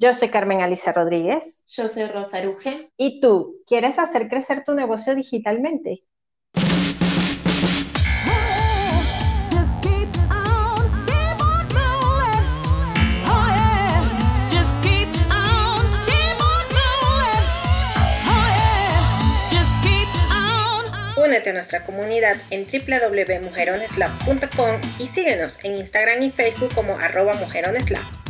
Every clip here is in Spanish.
Yo soy Carmen Alicia Rodríguez. Yo soy Rosa Aruje. ¿Y tú, quieres hacer crecer tu negocio digitalmente? Únete a nuestra comunidad en www.mujeroneslab.com y síguenos en Instagram y Facebook como arroba mujeroneslab.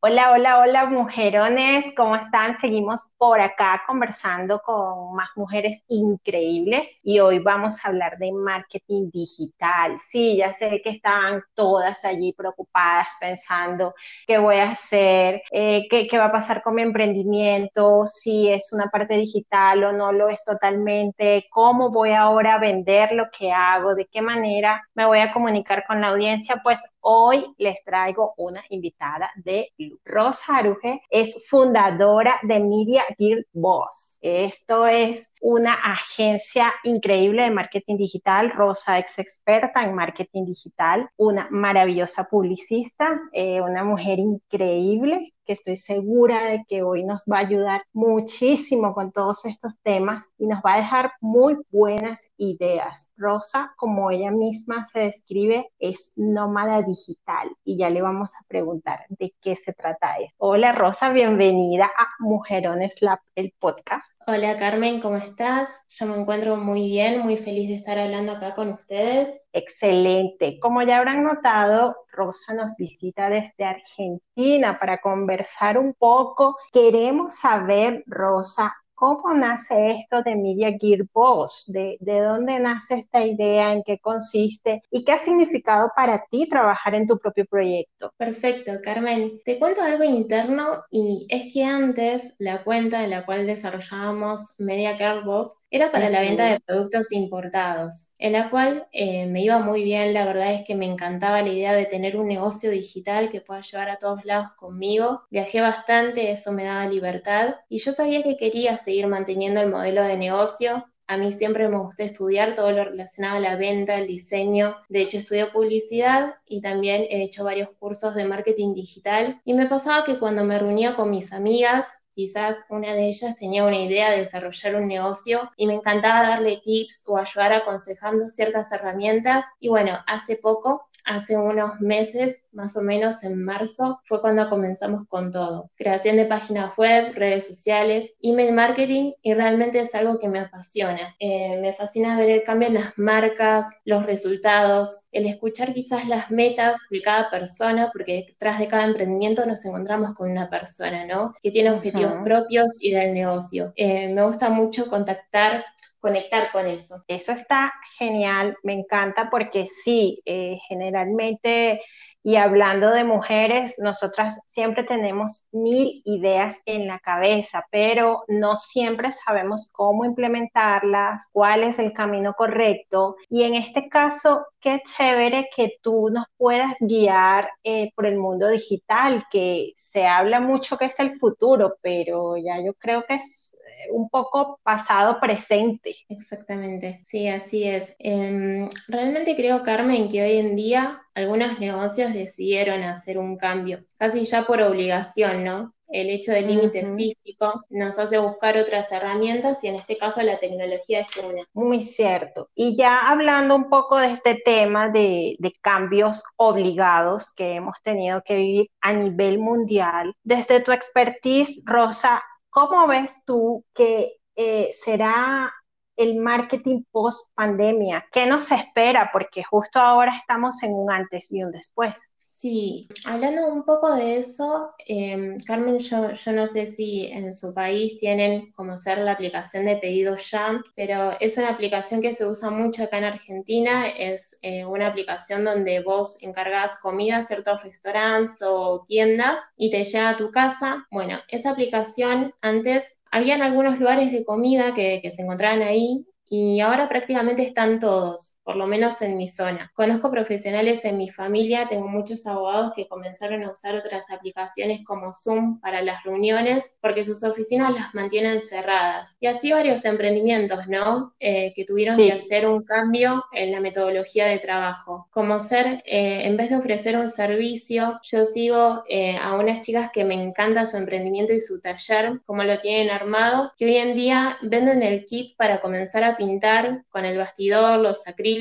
Hola, hola, hola, mujerones, ¿cómo están? Seguimos por acá conversando con más mujeres increíbles y hoy vamos a hablar de marketing digital. Sí, ya sé que están todas allí preocupadas pensando qué voy a hacer, eh, qué, qué va a pasar con mi emprendimiento, si es una parte digital o no lo es totalmente, cómo voy ahora a vender lo que hago, de qué manera me voy a comunicar con la audiencia. Pues hoy les traigo una invitada de Rosa Aruje es fundadora de Media Gear Boss. Esto es una agencia increíble de marketing digital. Rosa es experta en marketing digital, una maravillosa publicista, eh, una mujer increíble que estoy segura de que hoy nos va a ayudar muchísimo con todos estos temas y nos va a dejar muy buenas ideas. Rosa, como ella misma se describe, es nómada digital y ya le vamos a preguntar de qué se trata esto. Hola Rosa, bienvenida a Mujerones Lab, el podcast. Hola Carmen, ¿cómo estás? Yo me encuentro muy bien, muy feliz de estar hablando acá con ustedes. Excelente. Como ya habrán notado, Rosa nos visita desde Argentina para conversar un poco. Queremos saber, Rosa, ¿Cómo nace esto de Media Gear Boss? ¿De, ¿De, dónde nace esta idea? ¿En qué consiste? ¿Y qué ha significado para ti trabajar en tu propio proyecto? Perfecto, Carmen. Te cuento algo interno y es que antes la cuenta en la cual desarrollábamos Media Gear Boss era para la venta de productos importados, en la cual eh, me iba muy bien. La verdad es que me encantaba la idea de tener un negocio digital que pueda llevar a todos lados conmigo. Viajé bastante, eso me daba libertad y yo sabía que quería hacer seguir manteniendo el modelo de negocio. A mí siempre me gustó estudiar todo lo relacionado a la venta, el diseño. De hecho, estudié publicidad y también he hecho varios cursos de marketing digital. Y me pasaba que cuando me reunía con mis amigas, quizás una de ellas tenía una idea de desarrollar un negocio y me encantaba darle tips o ayudar aconsejando ciertas herramientas. Y bueno, hace poco hace unos meses, más o menos en marzo, fue cuando comenzamos con todo. Creación de páginas web, redes sociales, email marketing y realmente es algo que me apasiona. Eh, me fascina ver el cambio en las marcas, los resultados, el escuchar quizás las metas de cada persona, porque detrás de cada emprendimiento nos encontramos con una persona, ¿no? Que tiene objetivos propios y del negocio. Eh, me gusta mucho contactar conectar con eso. Eso está genial, me encanta porque sí, eh, generalmente, y hablando de mujeres, nosotras siempre tenemos mil ideas en la cabeza, pero no siempre sabemos cómo implementarlas, cuál es el camino correcto. Y en este caso, qué chévere que tú nos puedas guiar eh, por el mundo digital, que se habla mucho que es el futuro, pero ya yo creo que es un poco pasado presente. Exactamente, sí, así es. Em, realmente creo, Carmen, que hoy en día algunos negocios decidieron hacer un cambio, casi ya por obligación, ¿no? El hecho del límite físico nos hace buscar otras herramientas y en este caso la tecnología es una. Muy cierto. Y ya hablando un poco de este tema de, de cambios obligados que hemos tenido que vivir a nivel mundial, desde tu expertise, Rosa, ¿Cómo ves tú que eh, será el marketing post pandemia? ¿Qué nos espera? Porque justo ahora estamos en un antes y un después. Sí, hablando un poco de eso, em, Carmen, yo, yo, no sé si en su país tienen como ser la aplicación de pedido ya, pero es una aplicación que se usa mucho acá en Argentina. Es eh, una aplicación donde vos encargas comida a ciertos restaurantes o tiendas y te llega a tu casa. Bueno, esa aplicación antes habían algunos lugares de comida que, se encontraban ahí y ahora prácticamente están todos, por lo menos en mi zona. Conozco profesionales en mi familia, tengo muchos abogados que comenzaron a usar otras aplicaciones como Zoom para las reuniones porque sus oficinas las mantienen cerradas. Y así varios emprendimientos, ¿no? Eh, que tuvieron que hacer un cambio en la metodología de trabajo. Como ser, eh, en vez de ofrecer un servicio, yo sigo eh, a unas chicas que me encanta su emprendimiento y su taller, como lo tienen armado, que hoy en día venden el kit para comenzar a pintar con el bastidor, los acrílicos,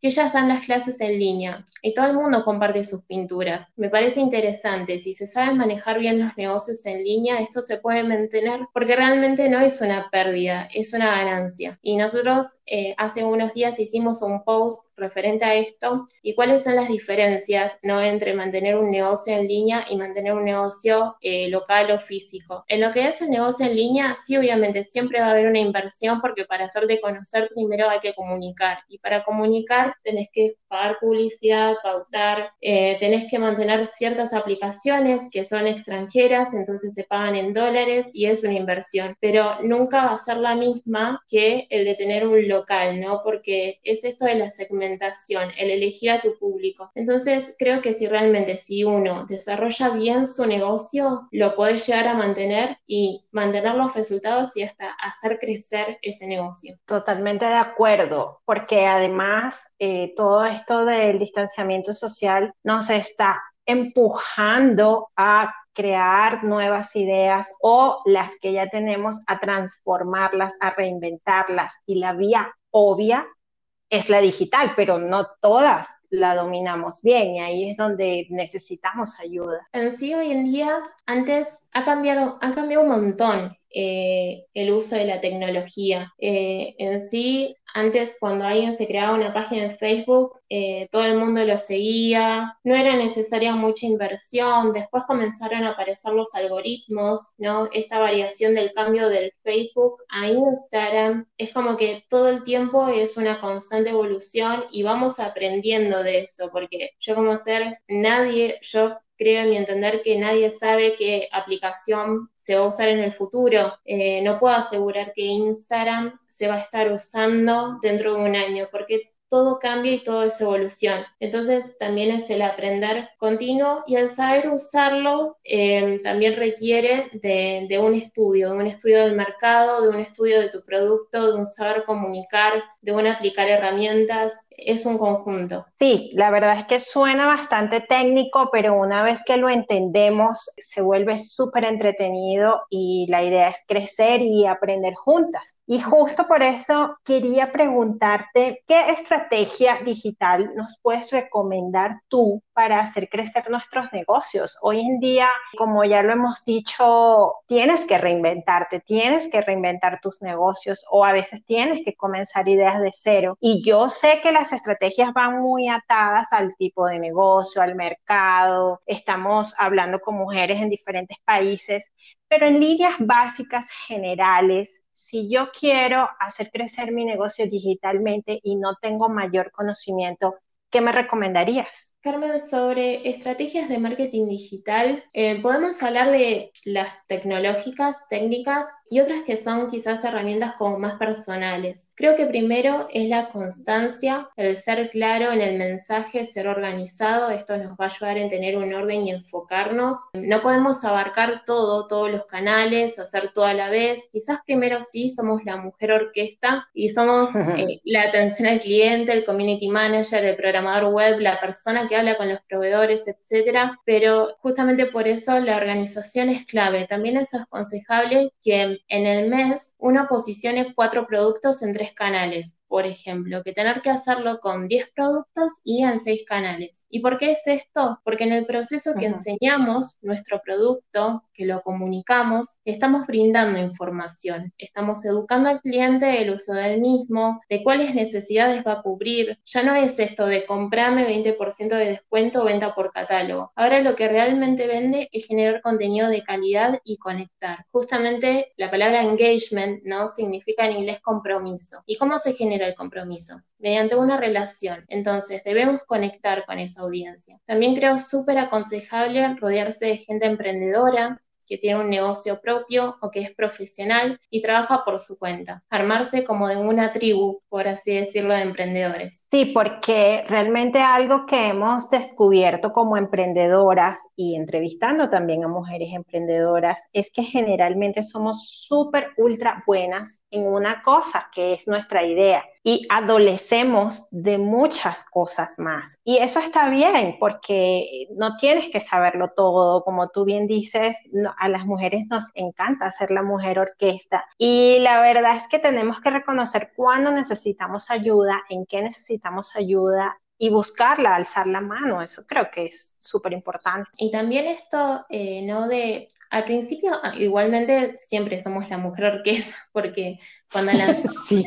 que ellas dan las clases en línea y todo el mundo comparte sus pinturas. Me parece interesante, si se saben manejar bien los negocios en línea, esto se puede mantener porque realmente no es una pérdida, es una ganancia. Y nosotros eh, hace unos días hicimos un post referente a esto y cuáles son las diferencias ¿no? entre mantener un negocio en línea y mantener un negocio eh, local o físico. En lo que es el negocio en línea, sí, obviamente siempre va a haber una inversión porque para hacerte conocer primero hay que comunicar y para comunicar tenés que pagar publicidad, pautar, eh, tenés que mantener ciertas aplicaciones que son extranjeras, entonces se pagan en dólares y es una inversión, pero nunca va a ser la misma que el de tener un local, ¿no? Porque es esto de la segmentación, el elegir a tu público. Entonces, creo que si realmente si uno desarrolla bien su negocio, lo podés llegar a mantener y mantener los resultados y hasta hacer crecer ese negocio. Totalmente de acuerdo, porque además eh, todo esto del distanciamiento social nos está empujando a crear nuevas ideas o las que ya tenemos a transformarlas, a reinventarlas. Y la vía obvia es la digital, pero no todas la dominamos bien y ahí es donde necesitamos ayuda. En sí, hoy en día, antes ha cambiado, ha cambiado un montón. Eh, el uso de la tecnología. Eh, en sí, antes cuando alguien se creaba una página en Facebook, eh, todo el mundo lo seguía, no era necesaria mucha inversión, después comenzaron a aparecer los algoritmos, ¿no? Esta variación del cambio del Facebook a Instagram, es como que todo el tiempo es una constante evolución y vamos aprendiendo de eso, porque yo como ser nadie, yo creo en mi entender que nadie sabe qué aplicación se va a usar en el futuro. Eh, no puedo asegurar que Instagram se va a estar usando dentro de un año, porque todo cambia y todo es evolución. Entonces también es el aprender continuo y el saber usarlo eh, también requiere de, de, un estudio, de un estudio del mercado, de un estudio de tu producto, de un saber comunicar, de un aplicar herramientas. Es un conjunto. Sí, la verdad es que suena bastante técnico, pero una vez que lo entendemos se vuelve súper entretenido y la idea es crecer y aprender juntas. Y justo por eso quería preguntarte, ¿qué estrategia estrategia digital nos puedes recomendar tú para hacer crecer nuestros negocios? Hoy en día, como ya lo hemos dicho, tienes que reinventarte, tienes que reinventar tus negocios o a veces tienes que comenzar ideas de cero. Y yo sé que las estrategias van muy atadas al tipo de negocio, al mercado. Estamos hablando con mujeres en diferentes países, pero en líneas básicas generales, si yo quiero hacer crecer mi negocio digitalmente y no tengo mayor conocimiento, ¿qué me recomendarías? Carmen, sobre estrategias de marketing digital, eh, podemos hablar de las tecnológicas, técnicas y otras que son quizás herramientas como más personales. Creo que primero es la constancia, el ser claro en el mensaje, ser organizado. Esto nos va a ayudar en tener un orden y enfocarnos. No podemos abarcar todo, todos los canales, hacer todo a la vez. Quizás primero sí somos la mujer orquesta y somos eh, la atención al cliente, el community manager, el programador web, la persona que habla con los proveedores, etcétera, pero justamente por eso la organización es clave. También es aconsejable que en el mes uno posicione cuatro productos en tres canales por ejemplo, que tener que hacerlo con 10 productos y en 6 canales. ¿Y por qué es esto? Porque en el proceso que enseñamos nuestro producto, que lo comunicamos, estamos brindando información, estamos educando al cliente del uso del mismo, de cuáles necesidades va a cubrir. Ya no es esto de comprarme 20% de descuento o venta por catálogo. Ahora lo que realmente vende es generar contenido de calidad y conectar. Justamente la palabra engagement, ¿no? Significa en inglés compromiso. ¿Y cómo se genera el compromiso, mediante una relación. Entonces, debemos conectar con esa audiencia. También creo súper aconsejable rodearse de gente emprendedora, que tiene un negocio propio o que es profesional y trabaja por su cuenta. Armarse como de una tribu, por así decirlo, de emprendedores. Sí, porque realmente algo que hemos descubierto como emprendedoras y entrevistando también a mujeres emprendedoras es que generalmente somos súper ultra buenas en una cosa que es nuestra idea y adolecemos de muchas cosas más. Y eso está bien porque no tienes que saberlo todo, como tú bien dices, a las mujeres nos encanta ser la mujer orquesta y la verdad es que tenemos que reconocer cuándo necesitamos ayuda, en qué necesitamos ayuda y buscarla, alzar la mano, eso creo que es súper importante. Y también esto, eh, ¿no? De al principio, ah, igualmente, siempre somos la mujer orquesta, porque cuando la sí.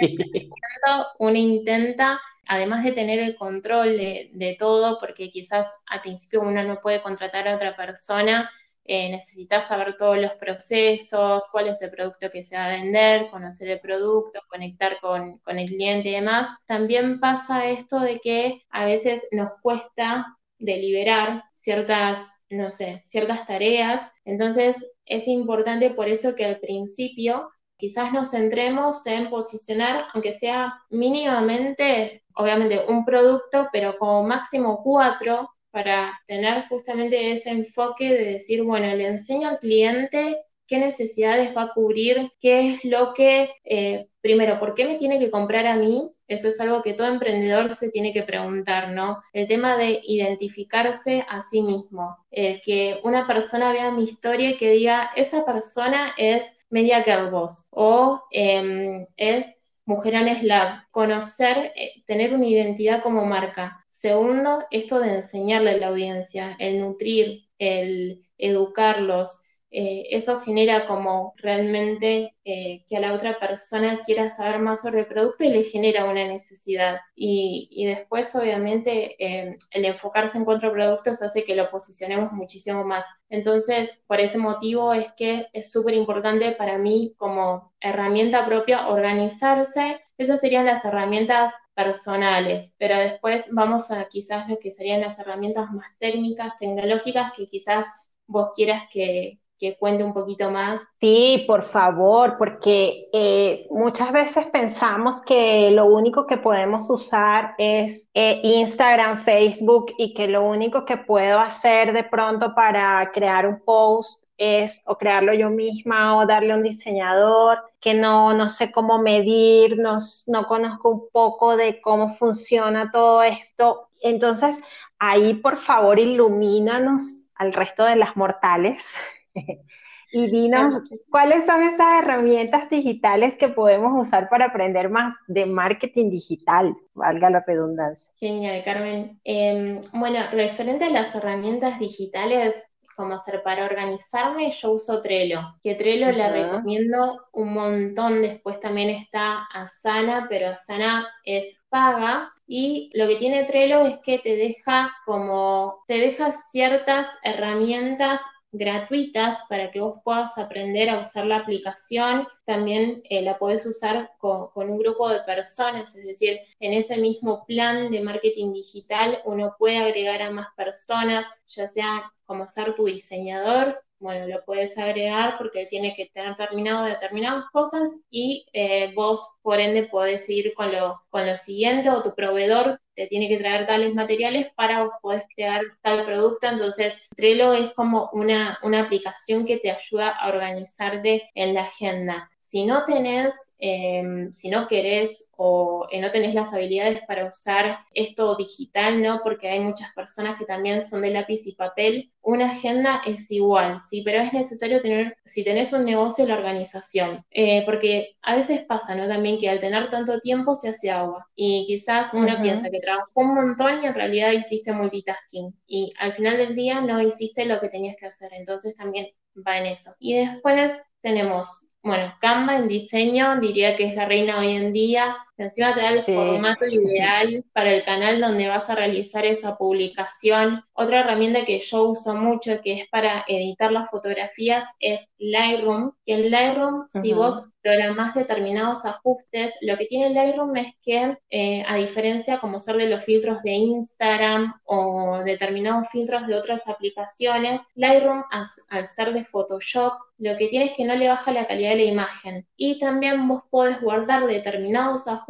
uno intenta, además de tener el control de, todo, porque quizás al principio uno no puede contratar a otra persona, eh, necesitas saber todos los procesos, cuál es el producto que se va a vender, conocer el producto, conectar con, con el cliente y demás. También pasa esto de que a veces nos cuesta deliberar ciertas, no sé, ciertas tareas. Entonces, es importante por eso que al principio quizás nos centremos en posicionar, aunque sea mínimamente, obviamente, un producto, pero como máximo cuatro, para tener justamente ese enfoque de decir, bueno, le enseño al cliente qué necesidades va a cubrir, qué es lo que, eh, primero, ¿por qué me tiene que comprar a mí? Eso es algo que todo emprendedor se tiene que preguntar, ¿no? El tema de identificarse a sí mismo, el que una persona vea mi historia y que diga, esa persona es Media Girl Boss o em, es Mujerones Lab, conocer, eh, tener una identidad como marca. Segundo, esto de enseñarle a la audiencia, el nutrir, el educarlos, eh, eso genera como realmente eh, que a la otra persona quiera saber más sobre el producto y le genera una necesidad. Y, después, obviamente, eh, el enfocarse en cuatro productos hace que lo posicionemos muchísimo más. Entonces, por ese motivo es que es súper importante para mí como herramienta propia organizarse. Esas serían las herramientas personales, pero después vamos a quizás lo que serían las herramientas más técnicas, tecnológicas, que quizás vos quieras que, que cuente un poquito más. Sí, por favor, porque eh, muchas veces pensamos que lo único que podemos usar es eh, Instagram, Facebook y que lo único que puedo hacer de pronto para crear un post es o crearlo yo misma o darle a un diseñador que no, no sé cómo medir, no, no conozco un poco de cómo funciona todo esto. Entonces, ahí por favor ilumínanos al resto de las mortales y dinos cuáles son esas herramientas digitales que podemos usar para aprender más de marketing digital, valga la redundancia. Genial, Carmen. Em, bueno, referente a las herramientas digitales, como hacer para organizarme, yo uso Trello, que Trello le recomiendo un montón. Después también está Asana, pero Asana es paga y lo que tiene Trello es que te deja como te deja ciertas herramientas gratuitas para que vos puedas aprender a usar la aplicación. También eh, la podés usar con, un grupo de personas, es decir, en ese mismo plan de marketing digital uno puede agregar a más personas, ya sea como ser tu diseñador bueno, lo puedes agregar porque tiene que tener terminado determinadas cosas y eh, vos, por ende, podés ir con lo, con lo siguiente o tu proveedor te tiene que traer tales materiales para vos podés crear tal producto. Entonces, Trello es como una, una aplicación que te ayuda a organizarte en la agenda. Si no tenés, em, si no querés o eh, no tenés las habilidades para usar esto digital, ¿no? Porque hay muchas personas que también son de lápiz y papel, una agenda es igual, sí, pero es necesario tener, si tenés un negocio, la organización. Eh, porque a veces pasa, ¿no? También que al tener tanto tiempo se hace agua. Y quizás uno piensa que trabajó un montón y en realidad hiciste multitasking. Y al final del día no hiciste lo que tenías que hacer. Entonces también va en eso. Y después tenemos bueno, Canva en diseño diría que es la reina hoy en día. Encima te da el formato ideal para el canal donde vas a realizar esa publicación. Otra herramienta que yo uso mucho, que es para editar las fotografías, es Lightroom. Que en Lightroom, si vos programás determinados ajustes, lo que tiene Lightroom es que, eh, a diferencia como ser de los filtros de Instagram o determinados filtros de otras aplicaciones, Lightroom, al ser de Photoshop, lo que tiene es que no le baja la calidad de la imagen. Y también vos podés guardar determinados ajustes,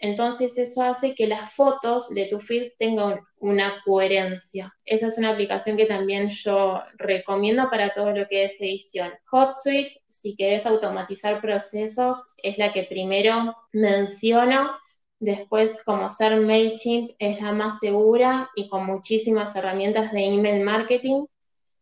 entonces eso hace que las fotos de tu feed tengan una coherencia. Esa es una aplicación que también yo recomiendo para todo lo que es edición. HotSuite, si querés automatizar procesos, es la que primero menciono. Después, como ser MailChimp es la más segura y con muchísimas herramientas de email marketing.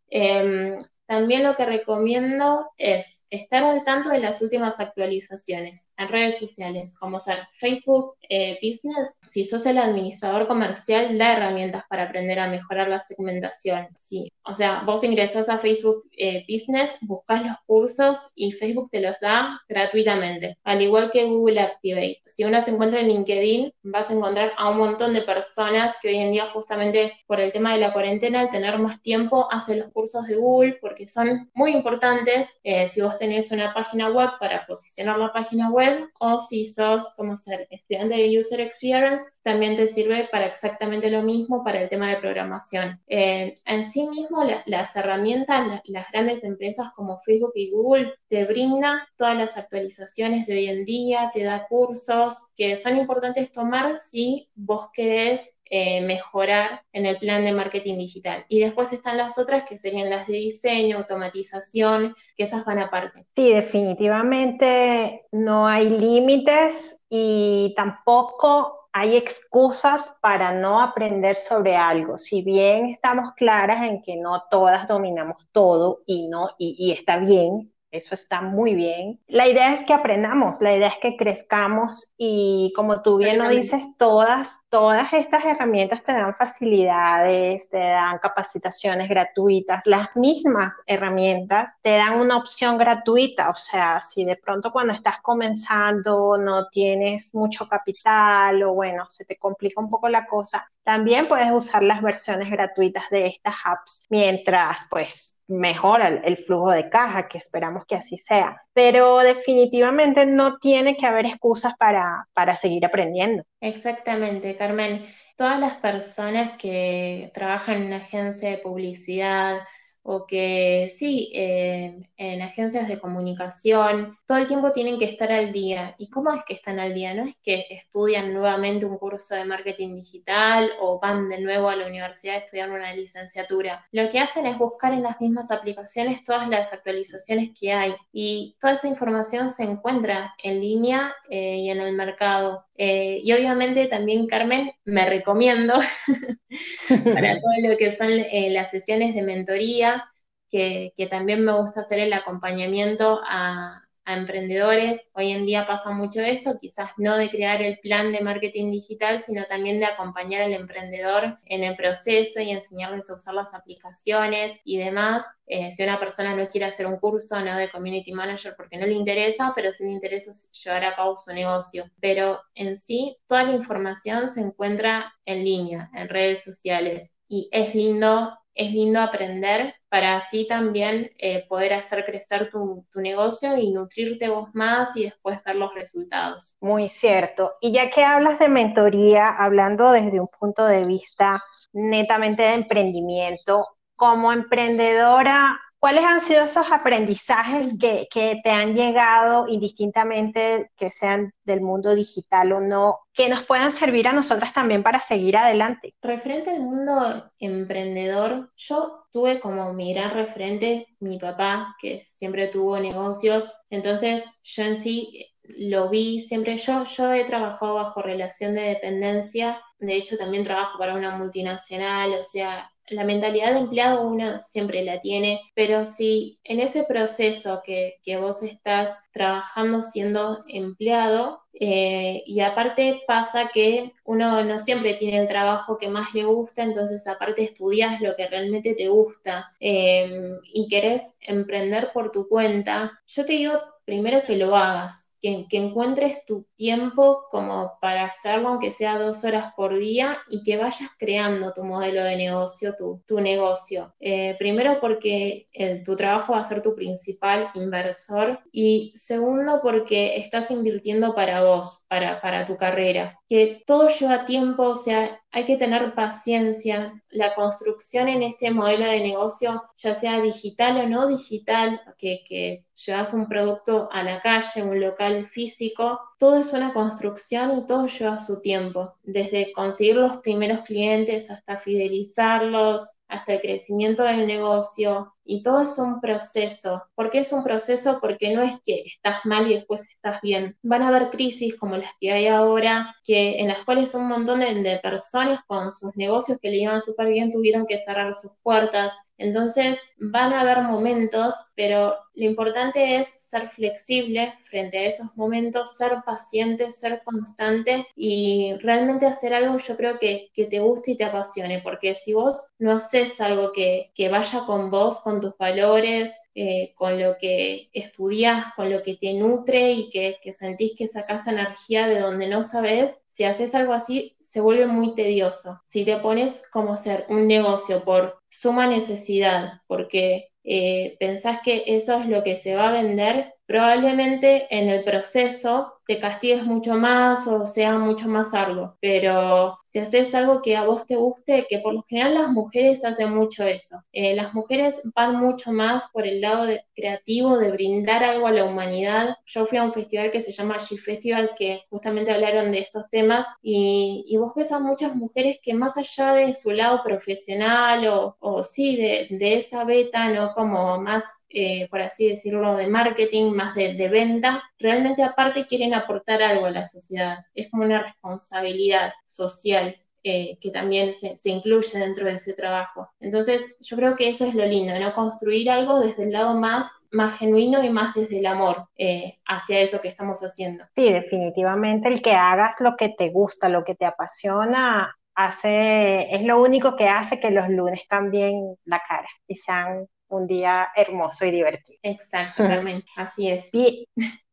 Em, también lo que recomiendo es estar al tanto de las últimas actualizaciones en redes sociales, como ser Facebook eh, Business. Si sos el administrador comercial, da herramientas para aprender a mejorar la segmentación. Sí, o sea, vos ingresás a Facebook eh, Business, buscas los cursos y Facebook te los da gratuitamente, al igual que Google Activate. Si uno se encuentra en LinkedIn, vas a encontrar a un montón de personas que hoy en día, justamente por el tema de la cuarentena, al tener más tiempo, hacen los cursos de Google porque son muy importantes eh, si vos tenés una página web para posicionar la página web o si sos como ser estudiante de User Experience, también te sirve para exactamente lo mismo para el tema de programación. Eh, en sí mismo, las herramientas, las grandes empresas como Facebook y Google te brindan todas las actualizaciones de hoy en día, te da cursos que son importantes tomar si vos querés eh, mejorar en el plan de marketing digital. Y después están las otras que serían las de diseño, automatización, que esas van aparte. Sí, definitivamente no hay límites y tampoco hay excusas para no aprender sobre algo. Si bien estamos claras en que no todas dominamos todo y no y, y está bien, eso está muy bien. La idea es que aprendamos, la idea es que crezcamos y como tú bien lo dices, todas, todas estas herramientas te dan facilidades, te dan capacitaciones gratuitas, las mismas herramientas te dan una opción gratuita, o sea, si de pronto cuando estás comenzando no tienes mucho capital o bueno, se te complica un poco la cosa, también puedes usar las versiones gratuitas de estas apps mientras pues mejora el, flujo de caja, que esperamos que así sea. Pero definitivamente no tiene que haber excusas para, para seguir aprendiendo. Exactamente, Carmen. Todas las personas que trabajan en una agencia de publicidad, o que sí, eh, en agencias de comunicación, todo el tiempo tienen que estar al día. ¿Y cómo es que están al día? No es que estudian nuevamente un curso de marketing digital o van de nuevo a la universidad a estudiar una licenciatura. Lo que hacen es buscar en las mismas aplicaciones todas las actualizaciones que hay y toda esa información se encuentra en línea eh, y en el mercado. Eh, y obviamente también, Carmen, me recomiendo para todo lo que son eh, las sesiones de mentoría, que, que, también me gusta hacer el acompañamiento a, a emprendedores. Hoy en día pasa mucho esto, quizás no de crear el plan de marketing digital, sino también de acompañar al emprendedor en el proceso y enseñarles a usar las aplicaciones y demás. Eh, si una persona no quiere hacer un curso no de community manager porque no le interesa, pero sí le interesa llevar a cabo su negocio. Pero en sí, toda la información se encuentra en línea, en redes sociales. Y es lindo es lindo aprender para así también eh, poder hacer crecer tu, tu, negocio y nutrirte vos más y después ver los resultados. Muy cierto. Y ya que hablas de mentoría, hablando desde un punto de vista netamente de emprendimiento, como emprendedora, ¿Cuáles han sido esos aprendizajes que, que, te han llegado indistintamente, que sean del mundo digital o no, que nos puedan servir a nosotras también para seguir adelante? Referente al mundo emprendedor, yo tuve como mi gran referente mi papá, que siempre tuvo negocios, entonces yo en sí lo vi siempre, yo, yo he trabajado bajo relación de dependencia, de hecho también trabajo para una multinacional, o sea, la mentalidad de empleado uno siempre la tiene, pero si en ese proceso que, vos estás trabajando siendo empleado, eh, y aparte pasa que uno no siempre tiene el trabajo que más le gusta, entonces aparte estudias lo que realmente te gusta eh, y querés emprender por tu cuenta, yo te digo primero que lo hagas, que, encuentres tu tiempo como para hacerlo, aunque sea dos horas por día, y que vayas creando tu modelo de negocio, tu, tu negocio. Eh, primero porque tu trabajo va a ser tu principal inversor y segundo porque estás invirtiendo para vos, para, para tu carrera. Que todo lleva tiempo, o sea, hay que tener paciencia. La construcción en este modelo de negocio, ya sea digital o no digital, que, que llevas un producto a la calle, un local físico, todo es una construcción y todo lleva su tiempo, desde conseguir los primeros clientes hasta fidelizarlos, hasta el crecimiento del negocio, y todo es un proceso. ¿Por qué es un proceso? Porque no es que estás mal y después estás bien. Van a haber crisis como las que hay ahora, que, en las cuales un montón de, de personas con sus negocios que le iban súper bien tuvieron que cerrar sus puertas. Entonces van a haber momentos, pero lo importante es ser flexible frente a esos momentos, ser paciente, ser constante y realmente hacer algo yo creo que, que te guste y te apasione, porque si vos no haces algo que, que vaya con vos, con tus valores, eh, con lo que estudias, con lo que te nutre y que, que sentís que sacás energía de donde no sabes, si haces algo así, se vuelve muy tedioso. Si te pones como ser un negocio por suma necesidad, porque eh, pensás que eso es lo que se va a vender, probablemente en el proceso te castigues mucho más o sea mucho más arduo. Pero si haces algo que a vos te guste, que por lo general las mujeres hacen mucho eso. Eh, las mujeres van mucho más por el lado creativo de brindar algo a la humanidad. Yo fui a un festival que se llama G Festival, que justamente hablaron de estos temas, y, y vos ves a muchas mujeres que más allá de su lado profesional o, o sí, de, de esa beta, ¿no? Como más eh, por así decirlo, de marketing, más de, venta, realmente aparte quieren aportar algo a la sociedad. Es como una responsabilidad social. Eh, que también se, incluye dentro de ese trabajo. Entonces, yo creo que eso es lo lindo, ¿no? Construir algo desde el lado más, más genuino y más desde el amor eh, hacia eso que estamos haciendo. Sí, definitivamente el que hagas lo que te gusta, lo que te apasiona, hace, es lo único que hace que los lunes cambien la cara y sean un día hermoso y divertido. Exactamente, así es. Bien.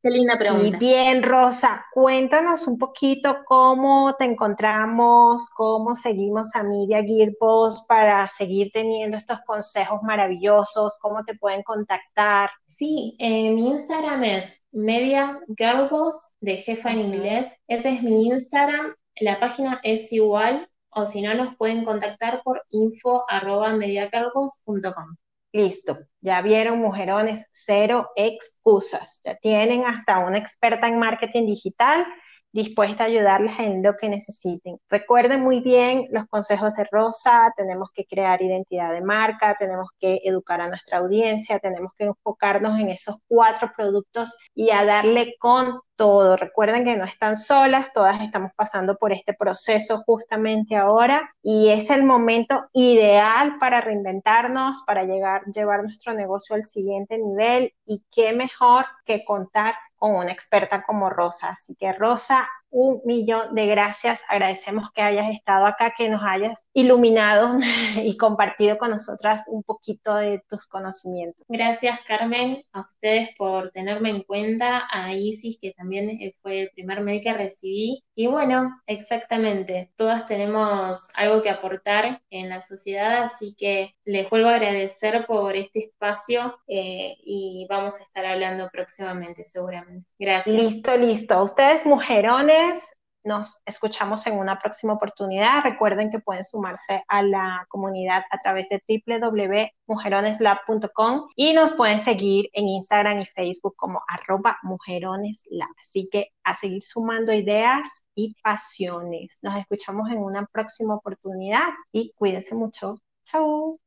Qué linda pregunta. Y bien, Rosa, cuéntanos un poquito cómo te encontramos, cómo seguimos a Media para seguir teniendo estos consejos maravillosos, cómo te pueden contactar. Sí, eh, mi Instagram es Media Gearbox, de jefa en inglés. Ese es mi Instagram. La página es igual, o si no, nos pueden contactar por info arroba Listo, ya vieron mujerones, cero excusas. Ya tienen hasta una experta en marketing digital dispuesta a ayudarles en lo que necesiten. Recuerden muy bien los consejos de Rosa, tenemos que crear identidad de marca, tenemos que educar a nuestra audiencia, tenemos que enfocarnos en esos cuatro productos y a darle con todo. Recuerden que no están solas, todas estamos pasando por este proceso justamente ahora y es el momento ideal para reinventarnos, para llegar, llevar nuestro negocio al siguiente nivel y qué mejor que contar con una experta como Rosa. Así que Rosa, un millón de gracias. Agradecemos que hayas estado acá, que nos hayas iluminado y compartido con nosotras un poquito de tus conocimientos. Gracias, Carmen, a ustedes por tenerme en cuenta, a Isis, que también eh, fue el primer mail que recibí. Y bueno, exactamente, todas tenemos algo que aportar en la sociedad, así que les vuelvo a agradecer por este espacio eh, y vamos a estar hablando próximamente, seguramente. Gracias. Listo, listo. Ustedes, mujerones, nos escuchamos en una próxima oportunidad. Recuerden que pueden sumarse a la comunidad a través de www.mujeroneslab.com y nos pueden seguir en Instagram y Facebook como arroba mujeroneslab. Así que a seguir sumando ideas y pasiones. Nos escuchamos en una próxima oportunidad y cuídense mucho. Chao.